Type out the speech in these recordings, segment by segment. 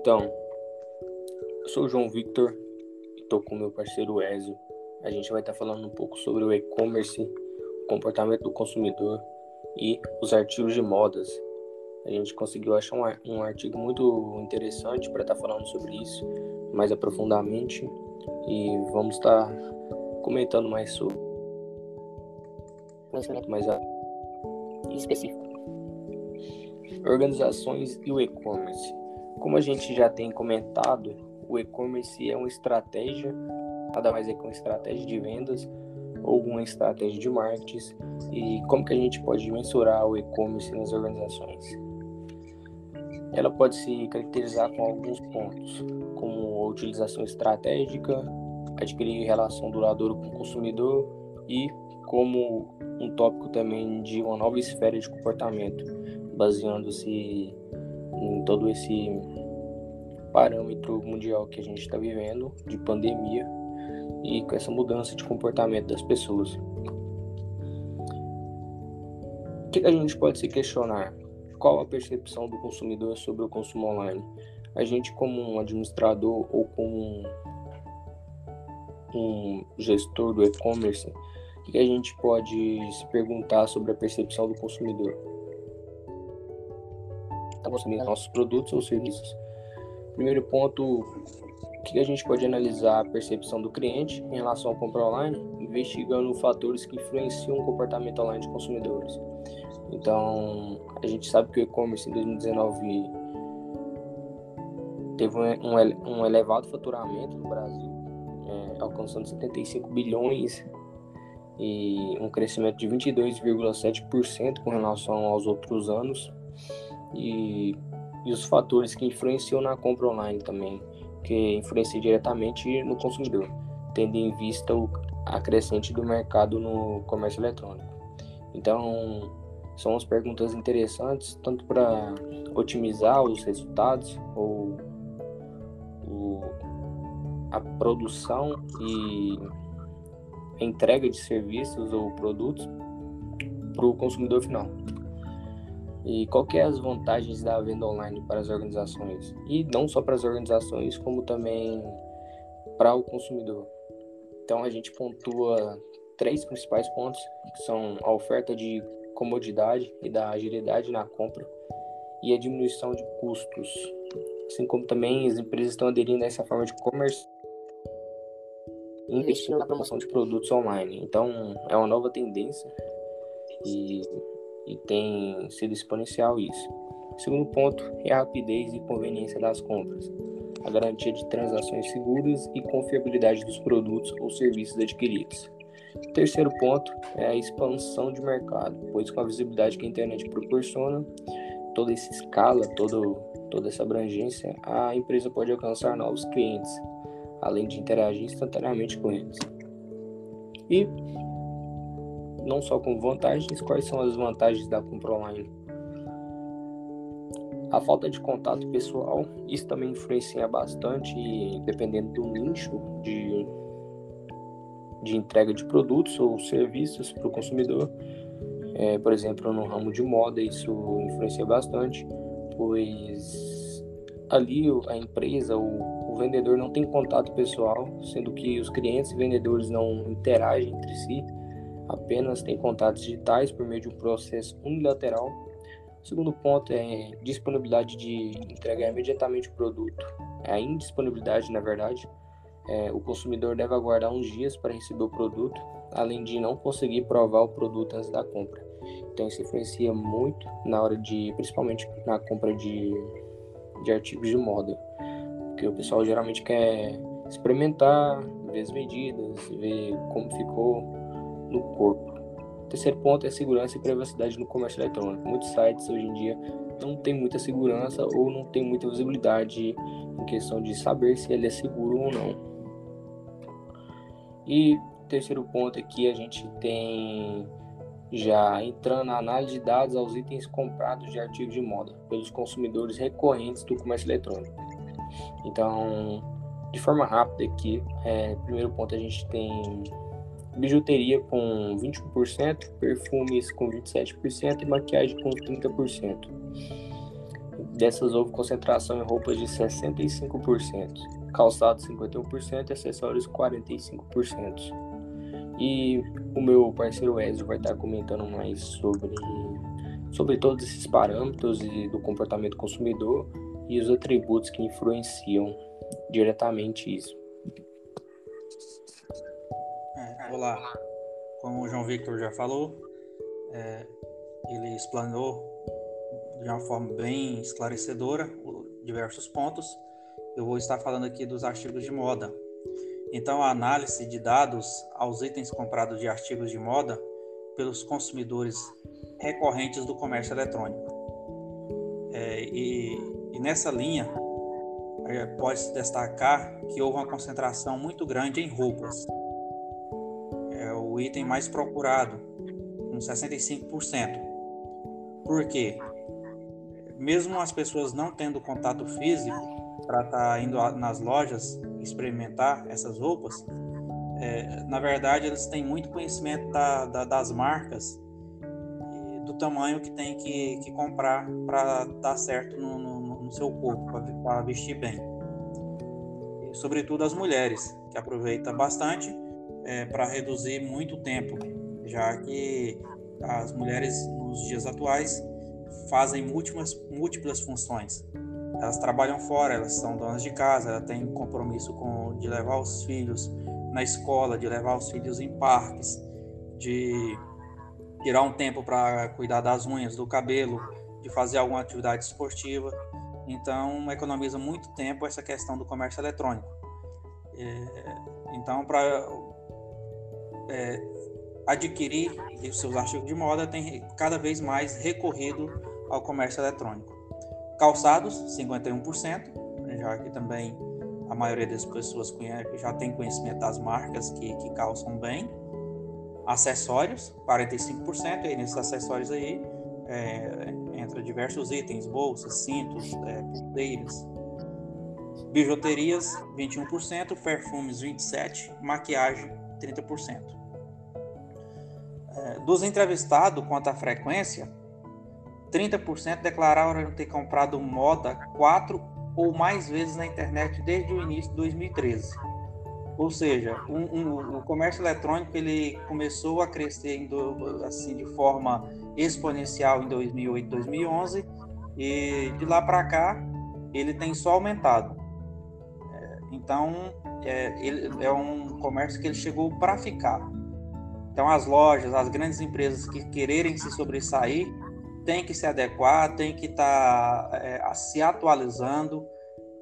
Então, eu sou o João Victor estou com meu parceiro Ezio. A gente vai estar tá falando um pouco sobre o e-commerce, o comportamento do consumidor e os artigos de modas. A gente conseguiu achar um, artigo muito interessante para estar tá falando sobre isso mais aprofundadamente e vamos estar tá comentando mais sobre mais específico. Organizações e o e-commerce. Como a gente já tem comentado, o e-commerce é uma estratégia, nada mais é que uma estratégia de vendas ou uma estratégia de marketing. E como que a gente pode mensurar o e-commerce nas organizações? Ela pode se caracterizar com alguns pontos, como a utilização estratégica, adquirir relação duradoura com o consumidor e como um tópico também de uma nova esfera de comportamento, baseando-se em todo esse parâmetro mundial que a gente está vivendo de pandemia e com essa mudança de comportamento das pessoas. O que a gente pode se questionar? Qual a percepção do consumidor sobre o consumo online? A gente, como um administrador ou como um gestor do e-commerce, o que a gente pode se perguntar sobre a percepção do consumidor? Está consumindo nossos produtos ou serviços? Primeiro ponto, o que a gente pode analisar a percepção do cliente em relação ao compra online, investigando fatores que influenciam o comportamento online de consumidores. Então, a gente sabe que o e-commerce em 2019 teve um, um, elevado faturamento no Brasil, é, alcançando 75 bilhões e um crescimento de 22,7% com relação aos outros anos. E e os fatores que influenciam na compra online também, que influenciam diretamente no consumidor, tendo em vista o, a crescente do mercado no comércio eletrônico. Então, são as perguntas interessantes, tanto para otimizar os resultados ou o, a produção e entrega de serviços ou produtos para o consumidor final. E qual que é as vantagens da venda online para as organizações? E não só para as organizações, como também para o consumidor. Então a gente pontua três principais pontos, que são a oferta de comodidade e da agilidade na compra e a diminuição de custos. Assim como também as empresas estão aderindo a essa forma de comércio investindo na promoção de produtos online. Então é uma nova tendência e e tem sido exponencial isso. O segundo ponto é a rapidez e conveniência das compras, a garantia de transações seguras e confiabilidade dos produtos ou serviços adquiridos. O terceiro ponto é a expansão de mercado, pois com a visibilidade que a internet proporciona, toda essa escala, todo, toda essa abrangência, a empresa pode alcançar novos clientes, além de interagir instantaneamente com eles. E não só com vantagens, quais são as vantagens da compra online? A falta de contato pessoal, isso também influencia bastante, dependendo do nicho de, de entrega de produtos ou serviços para o consumidor. É, por exemplo, no ramo de moda, isso influencia bastante, pois ali a empresa, o, o vendedor não tem contato pessoal, sendo que os clientes e vendedores não interagem entre si apenas tem contatos digitais por meio de um processo unilateral. O segundo ponto é disponibilidade de entregar imediatamente o produto. É a indisponibilidade, na verdade. É, o consumidor deve aguardar uns dias para receber o produto, além de não conseguir provar o produto antes da compra. Então isso influencia muito na hora de, principalmente na compra de, de artigos de moda, porque o pessoal geralmente quer experimentar, ver as medidas, ver como ficou, no corpo. O terceiro ponto é segurança e privacidade no comércio eletrônico. Muitos sites hoje em dia não tem muita segurança ou não tem muita visibilidade em questão de saber se ele é seguro ou não. E terceiro ponto aqui a gente tem já entrando na análise de dados aos itens comprados de artigos de moda pelos consumidores recorrentes do comércio eletrônico. Então, de forma rápida aqui, é, primeiro ponto a gente tem bijuteria com 21%, perfumes com 27% e maquiagem com 30%. Dessas houve concentração em roupas de 65%, calçados 51% e acessórios 45%. E o meu parceiro Ezio vai estar comentando mais sobre, sobre todos esses parâmetros e do comportamento consumidor e os atributos que influenciam diretamente isso. Olá, como o João Victor já falou, é, ele explanou de uma forma bem esclarecedora diversos pontos. Eu vou estar falando aqui dos artigos de moda, então, a análise de dados aos itens comprados de artigos de moda pelos consumidores recorrentes do comércio eletrônico. É, e, e, nessa linha, é, pode-se destacar que houve uma concentração muito grande em roupas. Item mais procurado, com 65%. Por quê? Mesmo as pessoas não tendo contato físico, para estar tá indo nas lojas experimentar essas roupas, é, na verdade eles têm muito conhecimento da, da, das marcas do tamanho que tem que, que comprar para dar certo no, no, no seu corpo, para vestir bem. E, sobretudo as mulheres, que aproveitam bastante é, para reduzir muito tempo, já que as mulheres nos dias atuais fazem múltiplas, múltiplas funções elas trabalham fora, elas são donas de casa, elas têm compromisso com de levar os filhos na escola, de levar os filhos em parques, de tirar um tempo para cuidar das unhas, do cabelo, de fazer alguma atividade esportiva. Então, economiza muito tempo essa questão do comércio eletrônico. É, então, para é, adquirir seus artigos de moda, tem cada vez mais recorrido ao comércio eletrônico. Calçados, 51%, né, já que também a maioria das pessoas conhece, já tem conhecimento das marcas que, que calçam bem. Acessórios, 45%, e nesses acessórios aí é, entra diversos itens, bolsas, cintos, é, pulseiras. Bijuterias, 21%, perfumes, 27%, maquiagem, 30%. É, dos entrevistados quanto à frequência, 30% declararam ter comprado moda quatro ou mais vezes na internet desde o início de 2013. Ou seja, um, um, o comércio eletrônico ele começou a crescer em, assim de forma exponencial em 2008, 2011 e de lá para cá ele tem só aumentado. É, então é, ele, é um comércio que ele chegou para ficar. Então as lojas, as grandes empresas que quererem se sobressair tem que se adequar, tem que estar tá, é, se atualizando,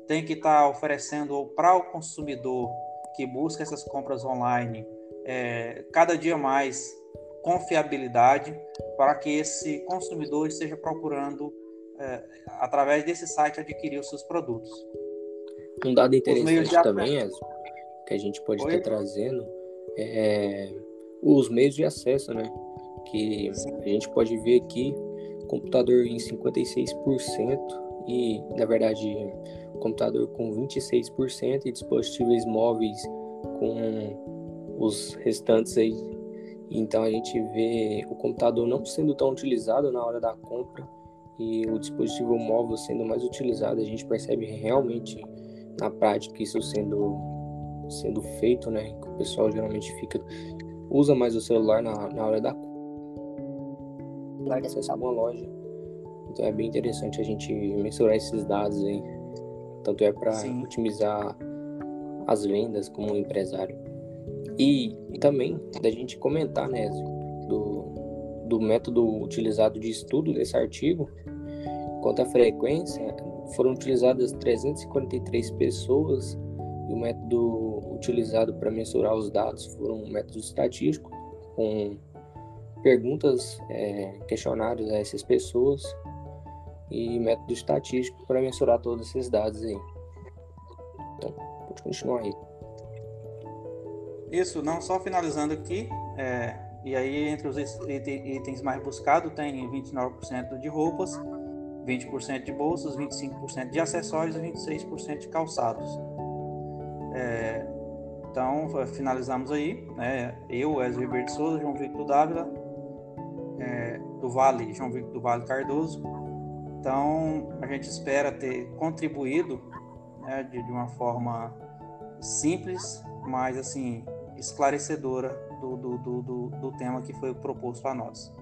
tem que estar tá oferecendo para o consumidor que busca essas compras online é, cada dia mais confiabilidade para que esse consumidor esteja procurando é, através desse site adquirir os seus produtos. Um dado interessante também, é que a gente pode estar trazendo é os meios de acesso, né? Que a gente pode ver aqui computador em 56% e, na verdade, computador com 26% e dispositivos móveis com os restantes aí. Então a gente vê o computador não sendo tão utilizado na hora da compra e o dispositivo móvel sendo mais utilizado. A gente percebe realmente na prática isso sendo sendo feito, né? Que o pessoal geralmente fica usa mais o celular na, na hora da compra de acessar uma loja. Então é bem interessante a gente mensurar esses dados aí. Tanto é para otimizar as vendas como empresário. E, e também da gente comentar, né, do, do método utilizado de estudo desse artigo, quanto à frequência, foram utilizadas 343 pessoas e o método utilizado para mensurar os dados foram um método estatístico, com perguntas, é, questionários a essas pessoas e método estatístico para mensurar todos esses dados aí. Então, pode continuar aí. Isso, não só finalizando aqui, é, e aí entre os itens mais buscados tem 29% de roupas, 20% de bolsas, 25% de acessórios e 26% de calçados. É, então, finalizamos aí, né? Eu, Wesley Ribeiro Souza, João Victor Dávila, é, do Vale, João Victor do Vale Cardoso, Então, a gente espera ter contribuído né, de, de, uma forma simples, mas assim esclarecedora do, do, do, do tema que foi proposto a nós.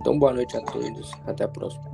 Então, boa noite a todos. Até a próxima.